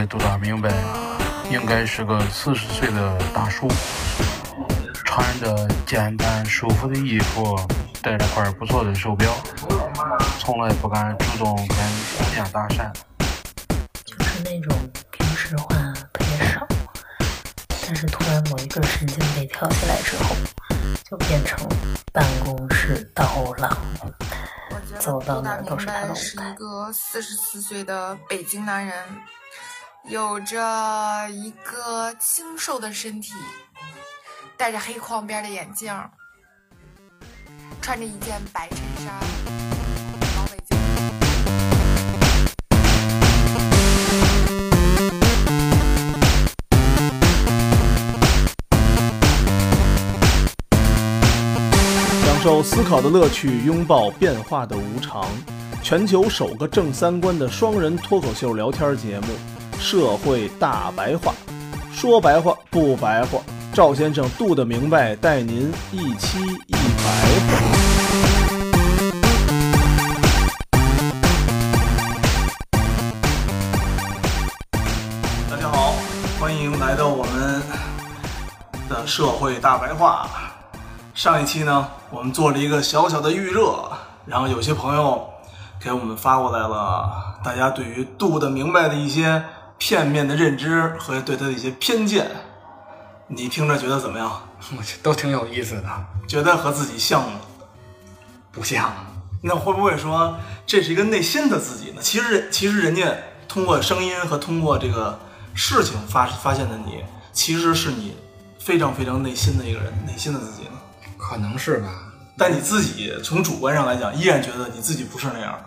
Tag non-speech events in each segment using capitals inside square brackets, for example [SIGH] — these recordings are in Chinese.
的杜大明白，应该是个四十岁的大叔，穿着简单舒服的衣服，戴着块不错的手表，从来不敢主动跟人家搭讪。就是那种平时话特别少，但是突然某一根神经被挑起来之后，就变成办公室刀郎。走到哪都是他的是一个四十四岁的北京男人，有着一个清瘦的身体，戴着黑框边的眼镜，穿着一件白衬衫。享受思考的乐趣，拥抱变化的无常。全球首个正三观的双人脱口秀聊天节目《社会大白话》，说白话不白话。赵先生度的明白，带您一期一白话。大家好，欢迎来到我们的《社会大白话》。上一期呢，我们做了一个小小的预热，然后有些朋友给我们发过来了，大家对于度的明白的一些片面的认知和对他的一些偏见，你听着觉得怎么样？[LAUGHS] 我觉得都挺有意思的，觉得和自己像吗？不像。那会不会说这是一个内心的自己呢？其实，其实人家通过声音和通过这个事情发发现的你，其实是你非常非常内心的一个人，内心的自己呢？可能是吧，但你自己从主观上来讲，依然觉得你自己不是那样。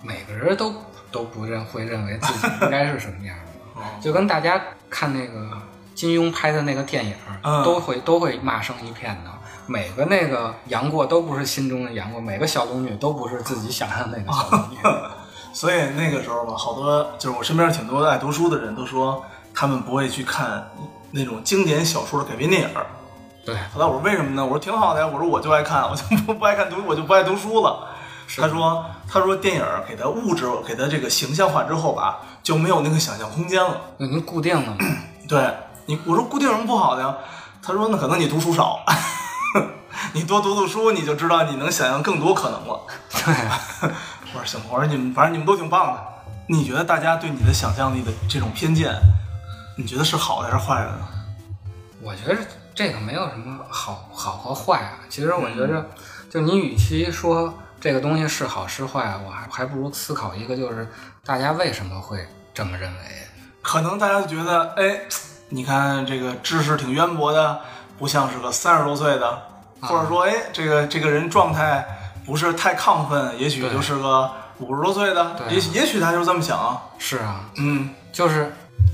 每个人都都不认会认为自己应该是什么样的，[LAUGHS] 就跟大家看那个金庸拍的那个电影，都会都会骂声一片的。每个那个杨过都不是心中的杨过，每个小龙女都不是自己想象那个小龙女。[LAUGHS] 所以那个时候吧，好多就是我身边挺多爱读书的人都说，他们不会去看那种经典小说的改编电影。对，后来我说为什么呢？我说挺好的呀，我说我就爱看，我就不不爱看读，我就不爱读书了。他说他说电影给他物质给他这个形象化之后吧，就没有那个想象空间了。那您固定了。对你，我说固定有什么不好的呀？他说那可能你读书少，[LAUGHS] 你多读读书，你就知道你能想象更多可能了。对，[LAUGHS] 我说行，我说你们反正你们都挺棒的。你觉得大家对你的想象力的这种偏见，你觉得是好的还是坏的呢？我觉得。这个没有什么好好和坏啊，其实我觉着，就你与其说这个东西是好是坏，我还还不如思考一个，就是大家为什么会这么认为？可能大家就觉得，哎，你看这个知识挺渊博的，不像是个三十多岁的，或者说，哎，这个这个人状态不是太亢奋，也许就是个五十多岁的，也也许他就这么想。是啊，嗯，就是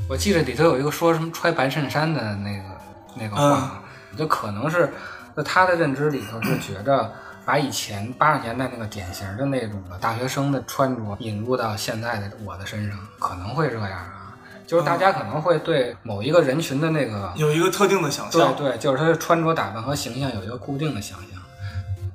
我记得里头有一个说什么穿白衬衫的那个。那个话，就可能是在他的认知里头是觉着把以前八十年代那个典型的那种的大学生的穿着引入到现在的我的身上，可能会这样啊，就是大家可能会对某一个人群的那个有一个特定的想象，对对，就是他的穿着打扮和形象有一个固定的想象，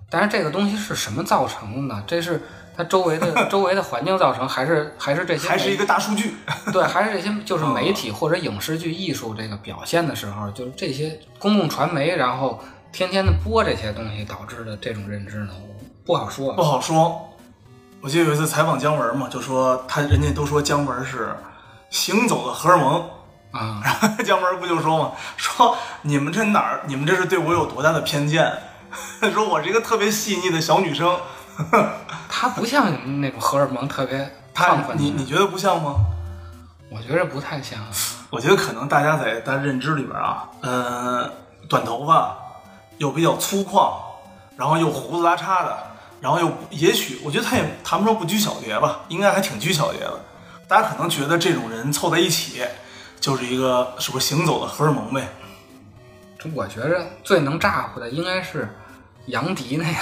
但是这个东西是什么造成的呢？这是。它周围的 [LAUGHS] 周围的环境造成，还是还是这些，还是一个大数据，[LAUGHS] 对，还是这些，[LAUGHS] 就是媒体或者影视剧艺术这个表现的时候，就是这些公共传媒，然后天天的播这些东西导致的这种认知呢，不好说，不好说。我记得有一次采访姜文嘛，就说他人家都说姜文是行走的荷尔蒙啊，[LAUGHS] 姜文不就说嘛，说你们这哪儿，你们这是对我有多大的偏见？[LAUGHS] 说我是一个特别细腻的小女生。[LAUGHS] 他不像那种荷尔蒙特别亢奋，你你觉得不像吗？我觉得不太像。我觉得可能大家在大家认知里边啊，呃，短头发，又比较粗犷，然后又胡子拉碴的，然后又也许我觉得他也谈不上不拘小节吧，应该还挺拘小节的。大家可能觉得这种人凑在一起就是一个是不是行走的荷尔蒙呗？我觉着最能咋呼的应该是。杨迪那样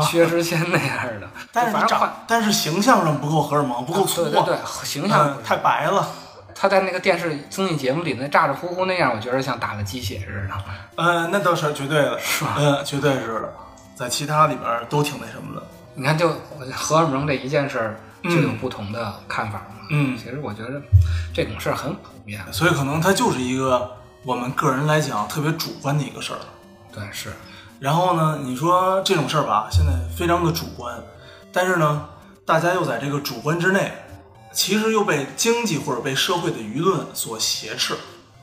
的，[LAUGHS] 薛之谦那样的，但是长，但是形象上不够荷尔蒙，不够粗，对对对，形象太白了。他在那个电视综艺节目里那咋咋呼呼那样，我觉得像打了鸡血似的。嗯，那倒是绝对的，是吧？嗯，绝对是的，在其他里边都挺那什么的。你看，就荷尔蒙这一件事儿，就有不同的看法嘛。嗯其实我觉得这种事儿很普遍。所以可能它就是一个我们个人来讲特别主观的一个事儿。对，是，然后呢，你说这种事儿吧，现在非常的主观，但是呢，大家又在这个主观之内，其实又被经济或者被社会的舆论所挟持。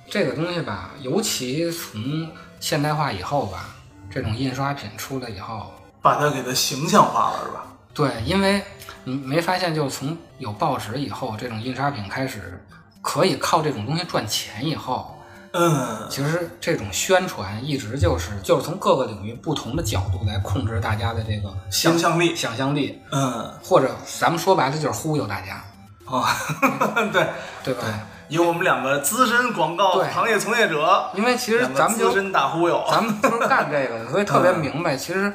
这个东西吧，尤其从现代化以后吧，这种印刷品出来以后，把它给它形象化了，是吧？对，因为你没发现，就从有报纸以后，这种印刷品开始可以靠这种东西赚钱以后，嗯，其实这种宣传一直就是就是从各个领域不同的角度来控制大家的这个想象力，想象力，嗯，或者咱们说白了就是忽悠大家，啊，[LAUGHS] 对，对吧？以我们两个资深广告行业从业者，因为其实咱们就资深大忽悠，咱们就是干这个的，所以特别明白，[LAUGHS] 其实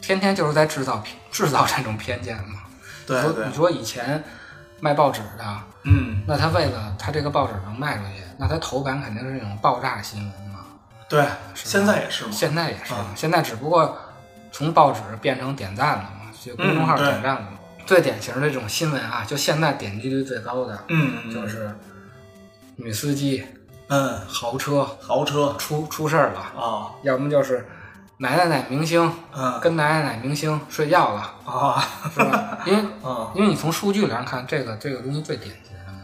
天天就是在制造偏制造这种偏见嘛。对对你说你，说以前卖报纸的，嗯，那他为了他这个报纸能卖出去，那他头版肯定是那种爆炸新闻嘛。对，现在也是嘛，现在也是，嗯现在只不过从报纸变成点赞了嘛，就公众号点赞了嘛。最典型的这种新闻啊，就现在点击率最高的，嗯，嗯就是女司机嗯，豪车豪车出出事儿了，啊，要么就是奶奶奶明星嗯，跟奶奶奶明星睡觉了，啊，是吧？因为嗯，因为你从数据上看，这个这个东西最典型的嘛，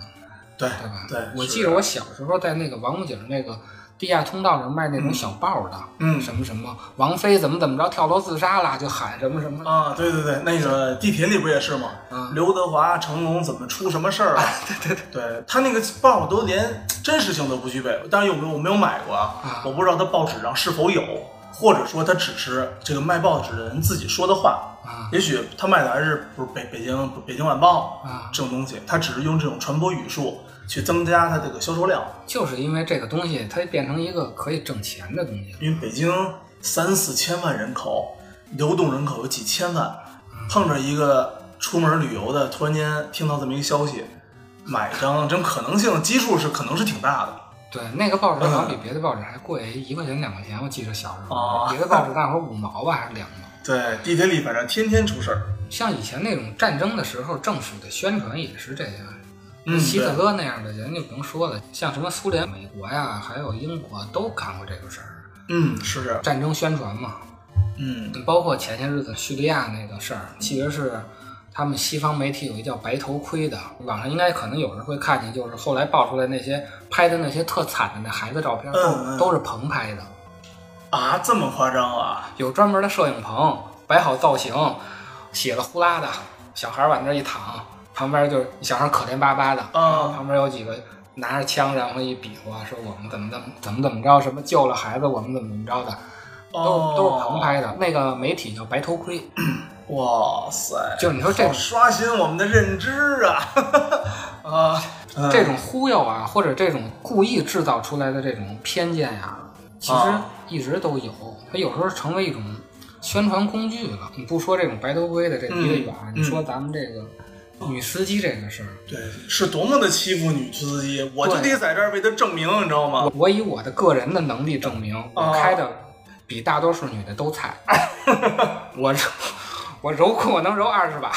对对吧？对，我记得我小时候在那个王府井那个地下通道上卖那种小报的，嗯什么什么王菲怎么怎么着跳楼自杀了，就喊什么什么，啊，对对对，那个地铁里不也是吗？嗯刘德华、成龙怎么出什么事儿了？对对对，对他那个报都连真实性都不具备。但是有没有我没有买过啊啊，我不知道他报纸上是否有，或者说他只是这个卖报纸的人自己说的话。啊也许他卖的还是不是北北京北京晚报啊这种东西，他只是用这种传播语术去增加它这个销售量。就是因为这个东西它变成一个可以挣钱的东西。因为北京三四千万人口，流动人口有几千万，碰着一个出门旅游的，突然间听到这么一个消息，买一张，这种可能性基数是可能是挺大的。对，那个报纸好像比嗯别的报纸还贵一块钱两块钱，我记得小时候，哦别的报纸大伙儿五毛吧还是两毛。[LAUGHS] 对，地铁里反正天天出事儿。像以前那种战争的时候，政府的宣传也是这样。嗯希特勒那样的人就不用说了，像什么苏联、美国呀，还有英国都干过这个事儿，嗯，是这样。战争宣传嘛。嗯包括前些日子叙利亚那个事儿，其实是他们西方媒体有一叫“白头盔”的，网上应该可能有人会看见，就是后来爆出来那些拍的那些特惨的那孩子照片，都、嗯嗯都是棚拍的，啊，这么夸张啊？有专门的摄影棚，摆好造型，血了呼啦的，小孩往那儿一躺，旁边就是小孩可怜巴巴的，啊然后旁边有几个拿着枪，然后一比划说我们怎么怎么怎么怎么着，什么救了孩子，我们怎么怎么着的，都哦，都是棚拍的。那个媒体叫白头盔，哇塞！就你说这好刷新我们的认知啊！[LAUGHS] 啊，嗯这种忽悠啊，或者这种故意制造出来的这种偏见呀、其实啊一直都有。它有时候成为一种宣传工具了。你不说这种白头盔的这离得远，嗯你说咱们这个女司机这个事儿，对，是多么的欺负女司机，我就得在这儿为她证明，你知道吗我？以我的个人的能力证明，我啊开的比大多数女的都菜。[LAUGHS] 我揉我揉库我能揉二十把，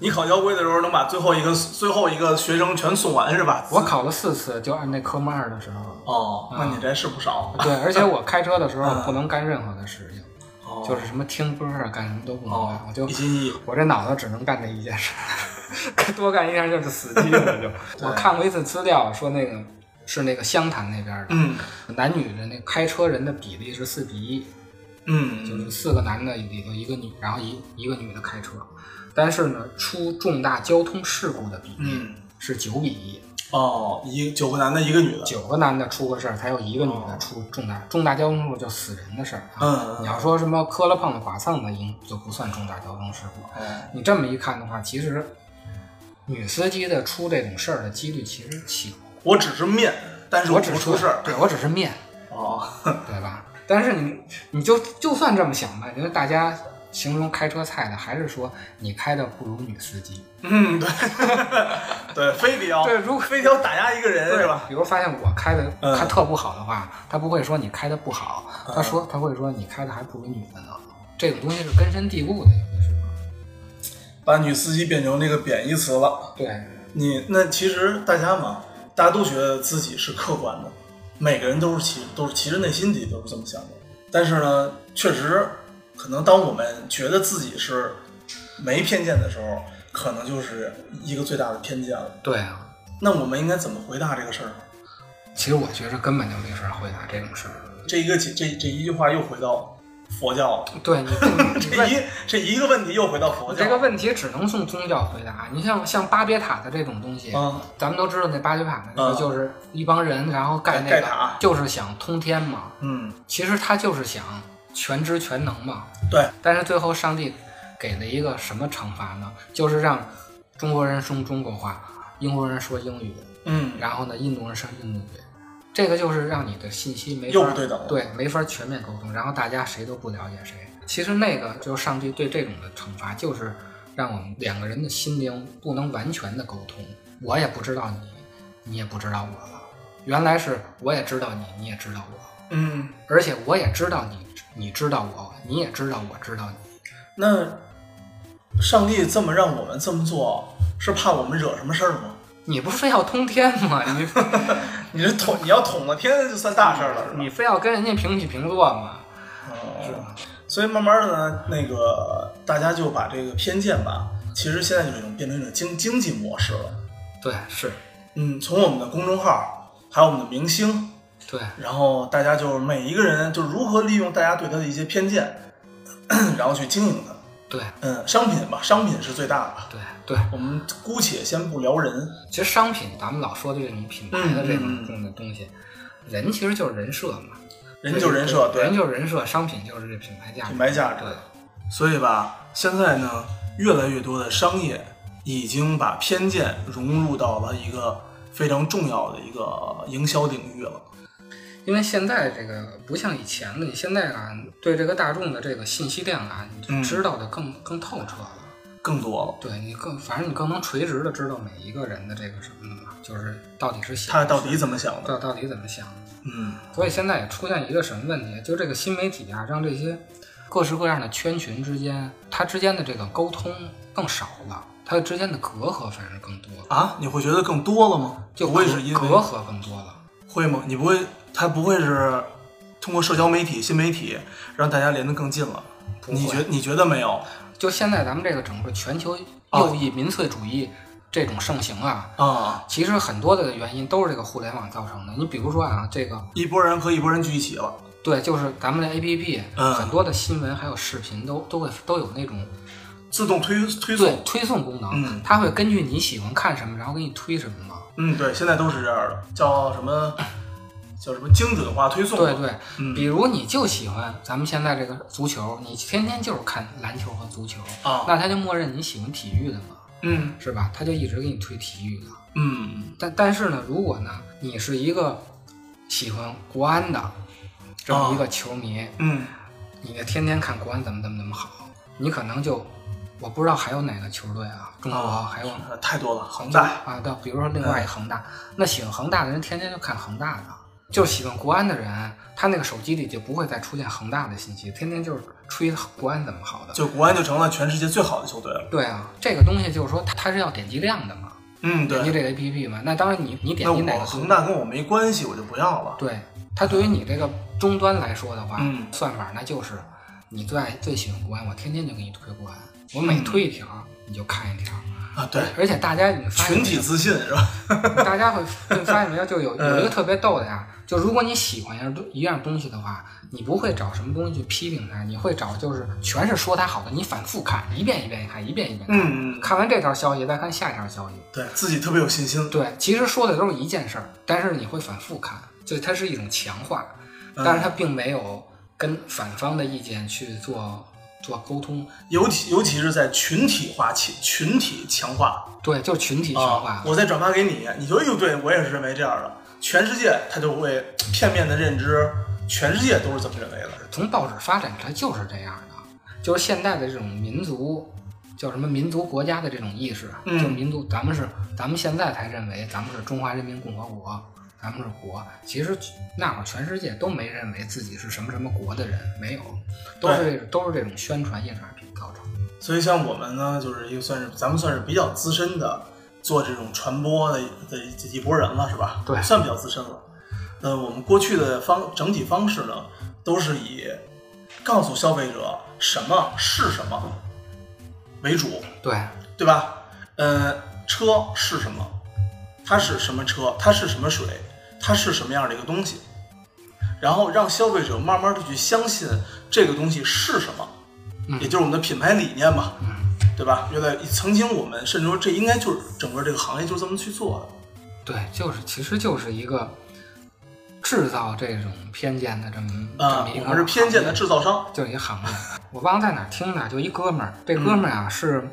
你考交规的时候能把最后一个最后一个学生全送完是吧？我考了四次，就按那科目二的时候。哦，那你这是不少。对，[LAUGHS] 而且我开车的时候嗯不能干任何的事情。哦。就是什么听歌啊，干什么都不能干，哦我就我这脑子只能干这一件事，[LAUGHS] 多干一件就是死机了就。我看过一次资料，说那个是那个湘潭那边的，嗯。男女的那开车人的比例是四比一，嗯，就是四个男的里头一个女，然后一一个女的开车，但是呢，出重大交通事故的比例嗯。是九比一，哦，一九个男的，一个女的。九个男的出个事儿，才有一个女的出重大重大交通事故就死人的事儿啊。嗯你要说什么磕了碰了剐蹭的，应就不算重大交通事故。哦你这么一看的话，其实女司机的出这种事儿的几率其实小。我只是面，但是我只是不出事儿。对我只是面，哦，对吧？但是你你就就算这么想吧，因为大家形容开车菜的，还是说你开的不如女司机，嗯，对，[LAUGHS] 对，非得要对如果非得要打压一个人是吧？比如发现我开的嗯开特不好的话，他不会说你开的不好，他说他会说你开的还不如女的呢。这个东西是根深蒂固的，有的时候。把女司机变成那个贬义词了。对，你那其实大家嘛，大家都觉得自己是客观的，每个人都是其都是其实内心里都是这么想的。但是呢，确实可能当我们觉得自己是没偏见的时候，可能就是一个最大的偏见了。对啊。那我们应该怎么回答这个事儿？其实我觉着根本就没法回答这种事儿。这一个这这一句话又回到佛教了。对你这一这一个问题又回到佛教。这个问题只能从宗教回答。你像像巴别塔的这种东西，嗯，咱们都知道那巴别塔那个就是一帮人然后盖那个，就是想通天嘛。嗯，其实他就是想全知全能嘛。对。但是最后上帝给了一个什么惩罚呢？就是让中国人说中国话。英国人说英语，嗯，然后呢，印度人说印度语，这个就是让你的信息没法对等，对，没法全面沟通，然后大家谁都不了解谁。其实那个就是上帝对这种的惩罚，就是让我们两个人的心灵不能完全的沟通。我也不知道你，你也不知道我了。原来是我也知道你，你也知道我，嗯，而且我也知道你，你知道我，你也知道我知道你。那上帝这么让我们这么做。是怕我们惹什么事儿吗？你不是非要通天吗？[LAUGHS] 你你这捅你要捅了天就算大事了，你非要跟人家平起平坐吗？是吧？所以慢慢的呢，那个大家就把这个偏见吧，其实现在就已经变成一种经经济模式了。对，是，嗯，从我们的公众号，还有我们的明星，对，然后大家就是每一个人就如何利用大家对他的一些偏见，[CLEARS THROAT] 然后去经营它。对，嗯，商品吧，商品是最大的。对对，我们姑且先不聊人。其实商品，咱们老说的这种品牌的这种这种东西，人其实就是人设嘛，人就是人设，对，人就是人设，商品就是这品牌价值。品牌价值。对，所以吧，现在呢，越来越多的商业已经把偏见融入到了一个非常重要的一个营销领域了。因为现在这个不像以前了，你现在啊，对这个大众的这个信息量啊，你知道的更更透彻了，更多了。对你更，反正你更能垂直的知道每一个人的这个什么的嘛，就是到底是想他到底怎么想的，到到底怎么想的。嗯。所以现在也出现一个什么问题？就这个新媒体啊，让这些各式各样的圈群之间，它之间的这个沟通更少了，它之间的隔阂反而更多啊？你会觉得更多了吗？就不会是因为隔阂更多了？会吗？你不会？它不会是通过社交媒体、新媒体让大家连得更近了？你觉你觉得没有？就现在咱们这个整个全球右翼民粹主义这种盛行啊啊，其实很多的原因都是这个互联网造成的。你比如说啊，这个一拨人和一拨人聚一起了。对，就是咱们的 A P P，嗯，很多的新闻还有视频都都会都有那种自动推推送推送功能，嗯，它会根据你喜欢看什么，然后给你推什么嘛。嗯，对，现在都是这样的，叫什么？叫什么精准化推送？对对，嗯，比如你就喜欢咱们现在这个足球，你天天就是看篮球和足球啊，那他就默认你喜欢体育的嘛，嗯，是吧？他就一直给你推体育的，嗯。但但是呢，如果呢，你是一个喜欢国安的这么一个球迷，嗯，你天天看国安怎么怎么怎么好，你可能就我不知道还有哪个球队啊，中国还有太多了，恒大啊，对，比如说另外一恒大，那喜欢恒大的人天天就看恒大的。就喜欢国安的人，他那个手机里就不会再出现恒大的信息，天天就是吹国安怎么好的，就国安就成了全世界最好的球队了。对啊，这个东西就是说，它是要点击量的嘛，嗯，点击这个 APP 嘛。那当然你你点击哪个恒大跟我没关系，我就不要了。对，它对于你这个终端来说的话，嗯，算法那就是你最爱最喜欢国安，我天天就给你推国安，我每推一条你就看一条。啊，对，而且大家你群体自信是吧？[LAUGHS] 大家会发现没有？就有有一个特别逗的呀，就如果你喜欢一样东一样东西的话，你不会找什么东西去批评它，你会找就是全是说它好的，你反复看，一遍一遍看，一遍一遍看，嗯，看完这条消息再看下一条消息，对自己特别有信心。对，其实说的都是一件事儿，但是你会反复看，就它是一种强化，但是它并没有跟反方的意见去做。做沟通，尤其尤其是在群体化、群群体强化，对，就是群体强化。我再转发给你，你就又，对我也是认为这样的。全世界他就会片面的认知，全世界都是这么认为的。从报纸发展，它就是这样的，就是现在的这种民族，叫什么民族国家的这种意识，嗯，就民族，咱们是，咱们现在才认为咱们是中华人民共和国。咱们是国，其实那会儿全世界都没认为自己是什么什么国的人，没有，都是都是这种宣传印刷品造成的。所以像我们呢，就是一个算是咱们算是比较资深的做这种传播的的一波人了，是吧？对算比较资深了。呃，我们过去的方整体方式呢，都是以告诉消费者什么是什么为主，对，对吧？呃，车是什么？它是什么车？它是什么水？它是什么样的一个东西？然后让消费者慢慢的去相信这个东西是什么，嗯也就是我们的品牌理念嘛，对吧？原来曾经我们甚至说这应该就是整个这个行业就是这么去做的。对，就是其实就是一个制造这种偏见的这么、啊这么一，个我们是偏见的制造商。就是一行业。我忘了在哪儿听的，就一哥们儿，这哥们儿啊、是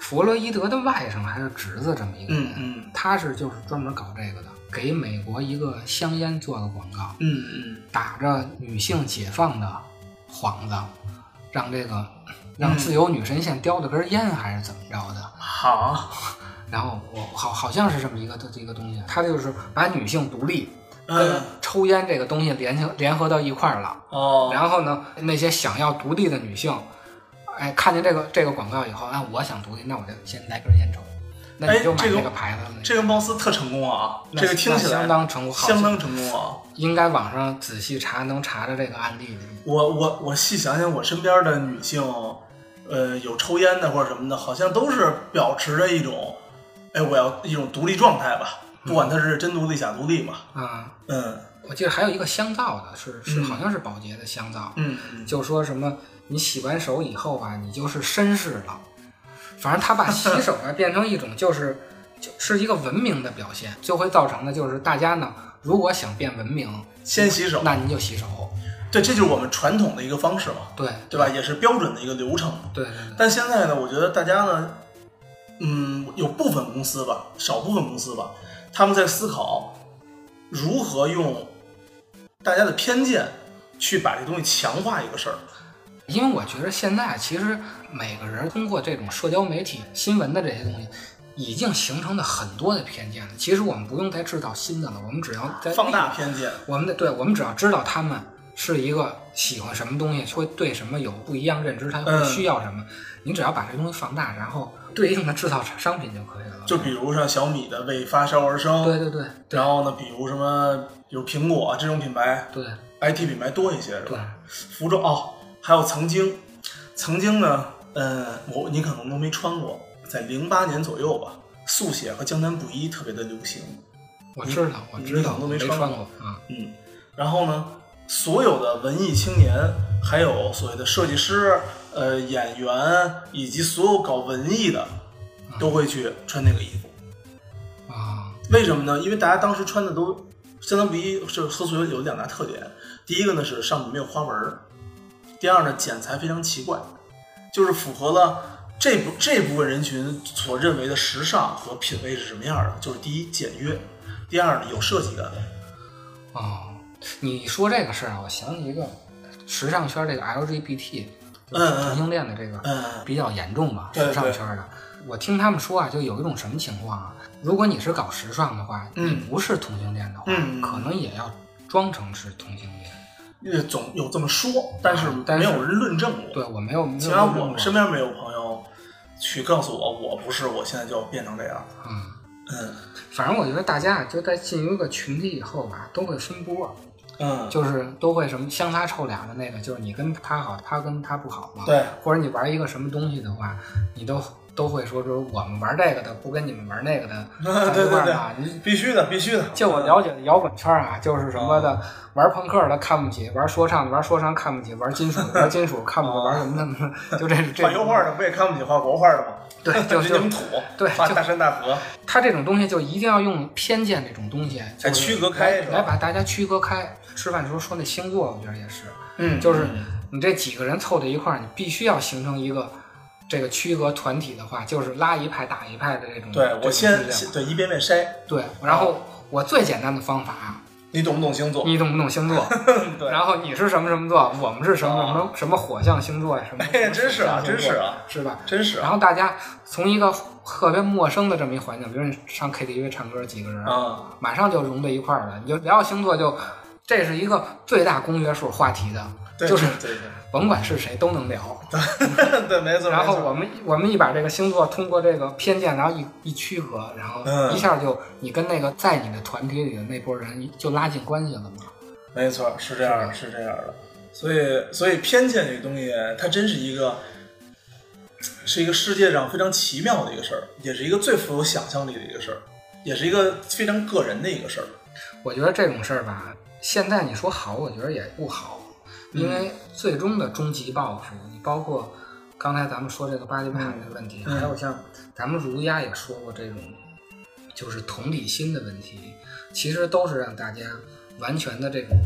弗洛伊德的外甥还是侄子这么一个人，嗯嗯他是就是专门搞这个的，给美国一个香烟做的广告，嗯嗯打着女性解放的幌子，让这个让自由女神像叼着根烟还是怎么着的。[LAUGHS] 好，然后我好好像是这么一个这个东西，它就是把女性独立跟嗯抽烟这个东西联系联合到一块儿了。哦，然后呢，那些想要独立的女性，哎，看见这个这个广告以后，啊，我想独立，那我就先来根烟抽，那哎你就买这个牌子了。这个貌似特成功啊，这个听起来相当成功，好相当成功啊。应该网上仔细查能查着这个案例的。我我我细想想，我身边的女性，呃，有抽烟的或者什么的，好像都是保持着一种，哎，我要一种独立状态吧，不管他是真独立假独立嘛。啊，嗯。我记得还有一个香皂的，是是嗯。好像是宝洁的香皂，嗯嗯，就说什么你洗完手以后吧，你就是绅士了。反正他把洗手啊变成一种就是 [LAUGHS] 就是一个文明的表现，就会造成的就是大家呢，如果想变文明，先洗手，那您就洗手。对，这就是我们传统的一个方式嘛，对对吧？也是标准的一个流程。对但现在呢，我觉得大家呢，嗯，有部分公司吧，少部分公司吧，他们在思考如何用大家的偏见去把这东西强化一个事儿。因为我觉得现在其实每个人通过这种社交媒体、新闻的这些东西，已经形成了很多的偏见了。其实我们不用再制造新的了，我们只要在放大偏见，我们的对，我们只要知道他们是一个喜欢什么东西，会对什么有不一样认知，他会嗯需要什么，你只要把这东西放大，然后对应的制造商品就可以了。就比如像小米的为发烧而生，对对对。对然后呢，比如什么，比如苹果这种品牌对，IT 品牌多一些是对。吧？服装哦，还有曾经，曾经呢，嗯，我你可能都没穿过，在零八年左右吧，速写和江南布衣特别的流行，我知道我知道，都没没穿过。穿过啊。嗯，然后呢，所有的文艺青年，还有所谓的设计师、呃演员，以及所有搞文艺的，都会去穿那个衣服。啊，为什么呢？因为大家当时穿的都相当不一，是和所有有两大特点。第一个呢是上面没有花纹儿，第二呢剪裁非常奇怪，就是符合了这部这部分人群所认为的时尚和品味是什么样的。就是第一简约，第二呢有设计感。哦，你说这个事儿啊，我想起一个时尚圈这个 LGBT 同性恋的这个嗯比较严重吧，时尚圈的。我听他们说啊，就有一种什么情况啊？如果你是搞时尚的话，嗯你不是同性恋的话，嗯可能也要装成是同性恋。呃，总有这么说，但是没有人论证过。对我没有，起码我们身边没有朋友去告诉我，我不是，我现在就要变成这样。嗯，嗯反正我觉得大家啊就在进入一个群体以后吧，都会分波，嗯，就是都会什么相差臭俩的那个，就是你跟他好，他跟他不好嘛。对，或者你玩一个什么东西的话，你都都会说说我们玩这个的不跟你们玩那个的 [LAUGHS] 在一块儿啊。对，你必须的，必须的。就我了解的摇滚圈啊，就是什么的，玩朋克的看不起，玩说唱的玩说唱看不起，玩金属的 [LAUGHS] 玩金属看不起，玩什么的，就这这画油画的不也看不起画国画的吗？对，就是你们土，对就画大山大河，他这种东西就一定要用偏见这种东西，就是来区隔开来把大家区隔开。吃饭的时候说那星座，我觉得也是，嗯就是你这几个人凑在一块儿，你必须要形成一个这个区隔团体的话，就是拉一派打一派的这种。对我先对一遍遍筛，对，然后我最简单的方法，你懂不懂星座？你懂不懂星座？[LAUGHS] 对，然后你是什么什么座，我们是什么什么什么火象星座呀？什么？哎呀真是啊真是啊，是吧？真是啊然后大家从一个特别陌生的这么一环境，比如你上 KTV 唱歌，几个人，啊，马上就融在一块儿了。你就聊星座就，这是一个最大公约数话题的，对就是对对甭管是谁都能聊。[LAUGHS] 对对，没错。然后我们我们一把这个星座通过这个偏见，然后一一区合，然后嗯一下就你跟那个在你的团体里的那波人就拉近关系了嘛。没错，是这样的，是这样的。所以，所以偏见这个东西，它真是一个，是一个世界上非常奇妙的一个事儿，也是一个最富有想象力的一个事儿，也是一个非常个人的一个事儿。我觉得这种事儿吧，现在你说好，我觉得也不好，因为最终的终极报复，你包括刚才咱们说这个巴黎帕这个问题，嗯还有像咱们儒家也说过这种，就是同理心的问题，其实都是让大家完全的这种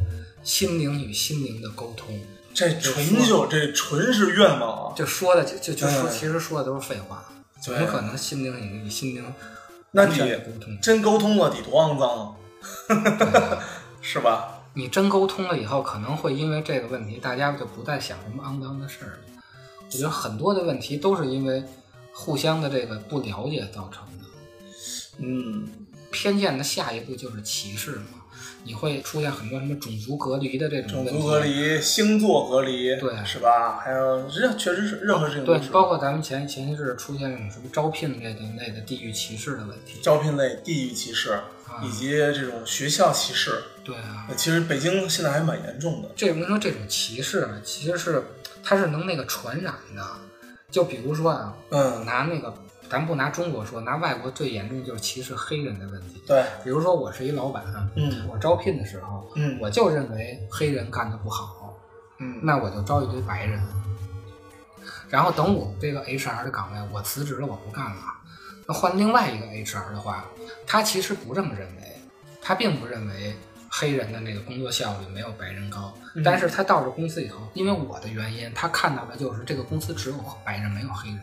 心灵与心灵的沟通。这纯就这纯是愿望啊！就说的就就就说，嗯其实说的都是废话，怎么可能心灵与与心灵那你沟通？真沟通了，得多肮脏啊，[LAUGHS] 是吧？你真沟通了以后，可能会因为这个问题，大家就不再想什么肮脏的事儿了。我觉得很多的问题都是因为互相的这个不了解造成的。嗯，偏见的下一步就是歧视嘛，你会出现很多什么种族隔离的这种问题。种族隔离、星座隔离，对是吧？还有任确实是任何事情都对，是包括咱们前前一阵出现这种什么招聘类的类的地域歧视的问题。招聘类、地域歧视，啊以及这种学校歧视。对啊，呃其实北京现在还蛮严重的。这我跟你说，这种歧视啊，其实是它是能那个传染的。就比如说啊，嗯，拿那个，咱不拿中国说，拿外国最严重就是歧视黑人的问题。对，比如说我是一老板，嗯我招聘的时候，嗯我就认为黑人干的不好，嗯，那我就招一堆白人。然后等我这个 HR 的岗位我辞职了，我不干了，那换另外一个 HR 的话，他其实不这么认为，他并不认为黑人的那个工作效率没有白人高，嗯但是他到了公司以后，因为我的原因，他看到的就是这个公司只有白人没有黑人。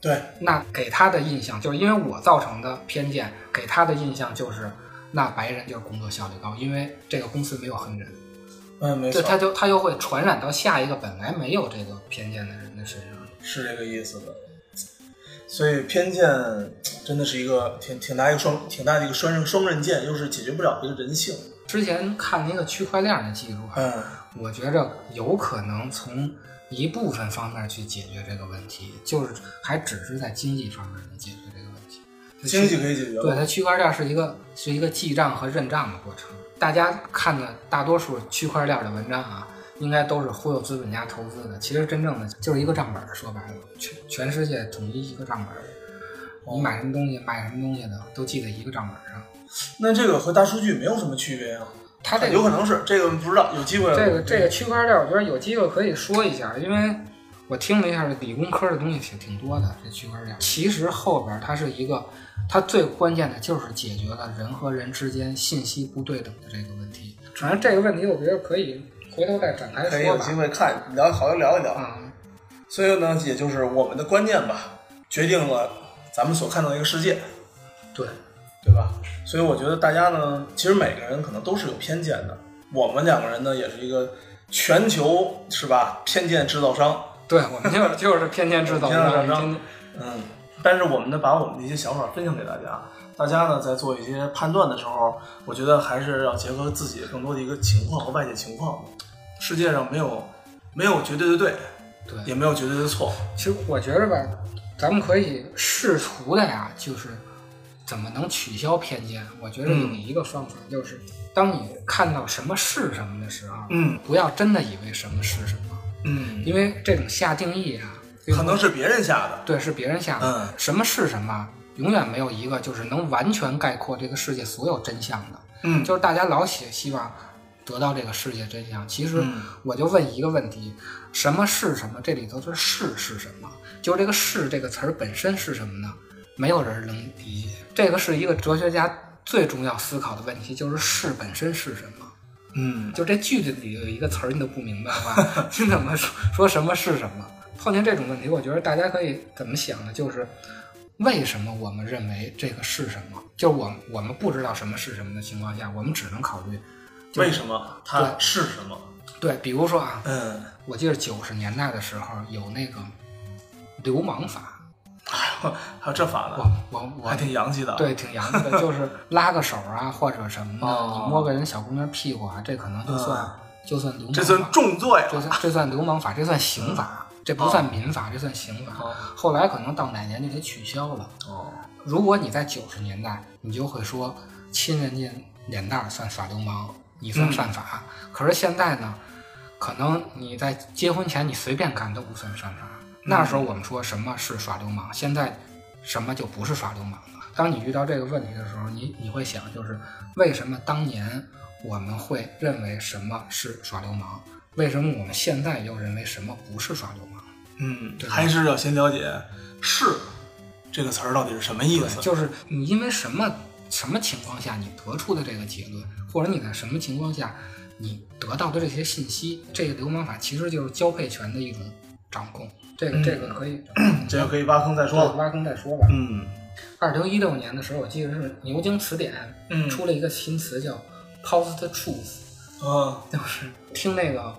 对，那给他的印象就是因为我造成的偏见，给他的印象就是那白人就是工作效率高，因为这个公司没有黑人，嗯，没对，错，他就他就会传染到下一个本来没有这个偏见的人的身上。是这个意思的。所以偏见真的是一个挺挺大一个双挺大的一个双刃双刃剑，又是解决不了一个人性。之前看那个区块链的技术啊，嗯我觉着有可能从一部分方面去解决这个问题，就是还只是在经济方面能解决这个问题。经济可以解决对，它区块链是一个是一个记账和认账的过程。大家看的大多数区块链的文章啊，应该都是忽悠资本家投资的。其实真正的就是一个账本儿，说白了，全全世界统一一个账本儿。你买什么东西，卖什么东西的，都记在一个账本上。那这个和大数据没有什么区别啊？它这个有可能是这个不知道，有机会这个这个区块链，我觉得有机会可以说一下，因为我听了一下，理工科的东西挺挺多的。这区块链其实后边它是一个，它最关键的就是解决了人和人之间信息不对等的这个问题。反正这个问题，我觉得可以回头再展开说吧可以有机。会看聊好好聊一聊。啊、所以呢，也就是我们的观念吧，决定了咱们所看到的一个世界，对，对吧？所以我觉得大家呢，其实每个人可能都是有偏见的。我们两个人呢，也是一个全球是吧偏见制造商，对，我们就 [LAUGHS] 就是偏见制造商，嗯。但是我们呢，把我们的一些想法分享给大家，大家呢在做一些判断的时候，我觉得还是要结合自己更多的一个情况和外界情况。世界上没有没有绝对的对，对也没有绝对的错。其实我觉着吧，咱们可以试图的呀，就是怎么能取消偏见。我觉得有一个方法，就是当你看到什么是什么的时候，嗯不要真的以为什么是什么，嗯，因为这种下定义啊，可能是别人下的。对是别人下的。嗯什么是什么，永远没有一个就是能完全概括这个世界所有真相的。嗯就是大家老写希望得到这个世界真相，其实嗯我就问一个问题：什么是什么？这里头的“是”是什么？就是这个“是”这个词儿本身是什么呢？没有人能理解。这个是一个哲学家最重要思考的问题，就是“是”本身是什么？嗯就这句子里有一个词儿你都不明白吧，[LAUGHS] 你怎么说说什么是什么？碰见这种问题，我觉得大家可以怎么想呢？就是为什么我们认为这个是什么？就是我我们不知道什么是什么的情况下，我们只能考虑就是为什么？它是什么？对，比如说啊，嗯，我记得九十年代的时候有那个流氓法，哎还有这法我呢，我我还挺洋气的。，对，挺洋气的，[LAUGHS] 就是拉个手啊，[LAUGHS] 或者什么的，哦你摸个人小姑娘屁股啊，这可能就算、就算流氓法，这算重罪这算这算流氓法，这算刑法，这不算民法，这算刑法。哦后来可能到哪年就给取消了。哦，如果你在九十年代，你就会说亲人家脸蛋儿算耍流氓，你算犯法。可是现在呢，可能你在结婚前你随便干都不算犯法。那时候我们说什么是耍流氓，现在什么就不是耍流氓了。当你遇到这个问题的时候，你你会想，就是为什么当年我们会认为什么是耍流氓？为什么我们现在又认为什么不是耍流氓？嗯，还是要先了解“是”这个词儿到底是什么意思。就是你因为什么什么情况下你得出的这个结论，或者你在什么情况下你得到的这些信息，这个流氓法其实就是交配权的一种掌控。这个、嗯这个可以 [CLEARS THROAT] 这个可以挖坑再说。挖坑再说吧。嗯二零一六年的时候，我记得是牛津词典嗯出了一个新词叫 “post truth”，啊，就是听那个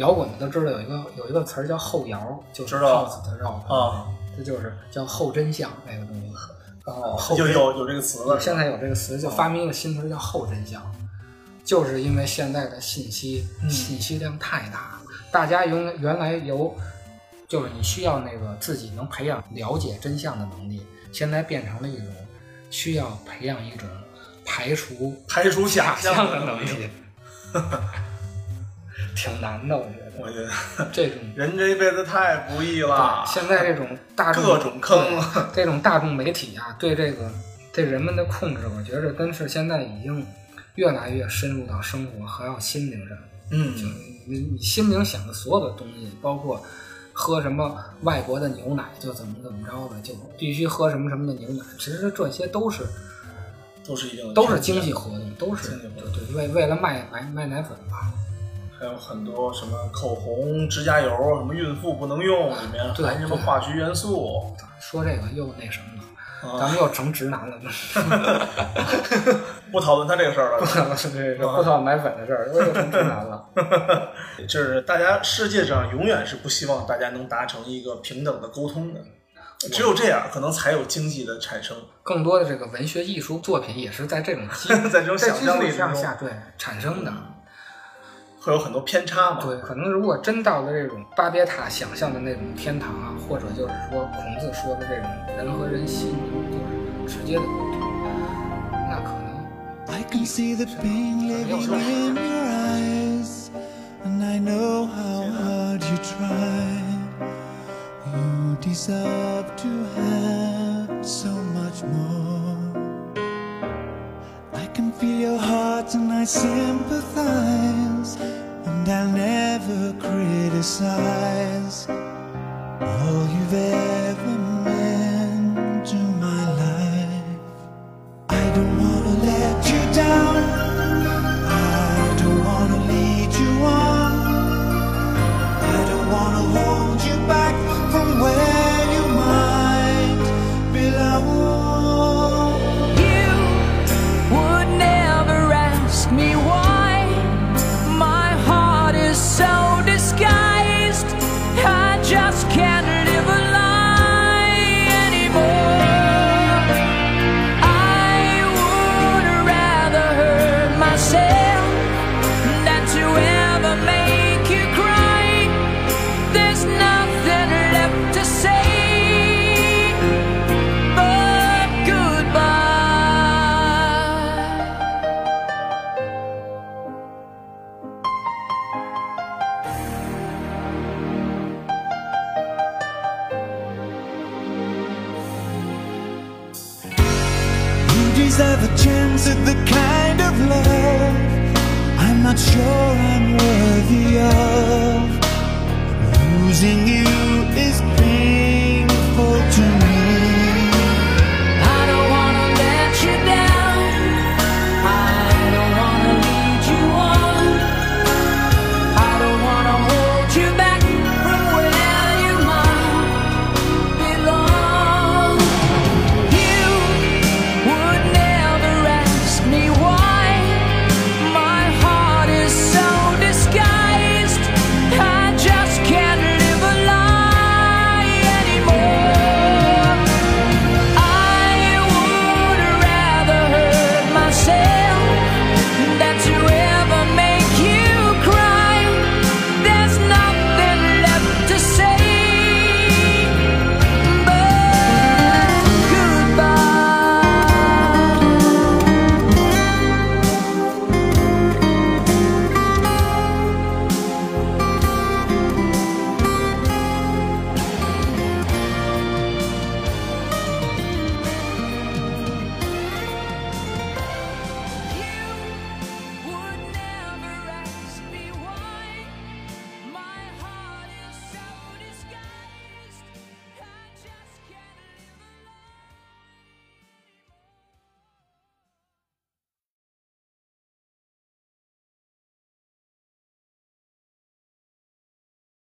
摇滚的都知道有一个有一个词儿叫后摇，就是知道 post rock 啊，这就是叫后真相那个东西。哦后真就有有这个词了。现在有这个词，就发明一个新词叫后真相，就是因为现在的信息、嗯信息量太大，大家原原来由就是你需要那个自己能培养了解真相的能力，现在变成了一种需要培养一种排除排除假假象的的能力，[LAUGHS] 挺难的，我觉得我觉得 [LAUGHS] 这种。人这一辈子太不易了。现在这种大众各种坑对这种大众媒体啊，对这个对人们的控制，我觉着真是现在已经越来越深入到生活还有心灵上。嗯，就你你心灵想的所有的东西，包括喝什么外国的牛奶就怎么怎么着的，就必须喝什么什么的牛奶，其实这些都是都是一定的都是经济活动，都是对对为为了卖卖卖奶粉吧。还有很多什么口红、指甲油，什么孕妇不能用，里面对含什么化学元素。说这个又那什么了，啊咱们又成直男了。[LAUGHS] 不讨论他这个事儿了。[LAUGHS] 是这个不讨论奶粉的事儿，又成直男了。[LAUGHS] 就是大家世界上永远是不希望大家能达成一个平等的沟通的，只有这样，可能才有经济的产生。更多的这个文学艺术作品也是在这种基在这种想象力上下对产生的。会有很多偏差嘛？对，可能如果真到了这种巴别塔想象的那种天堂啊，或者就是说孔子说的这种人和人心就是直接的沟通，那可能 I can see the pain living in your eyes, and I know how hard you try. You deserve to have so much more. I can feel your heart and I sympathize, and I'll never criticize all you've ever meant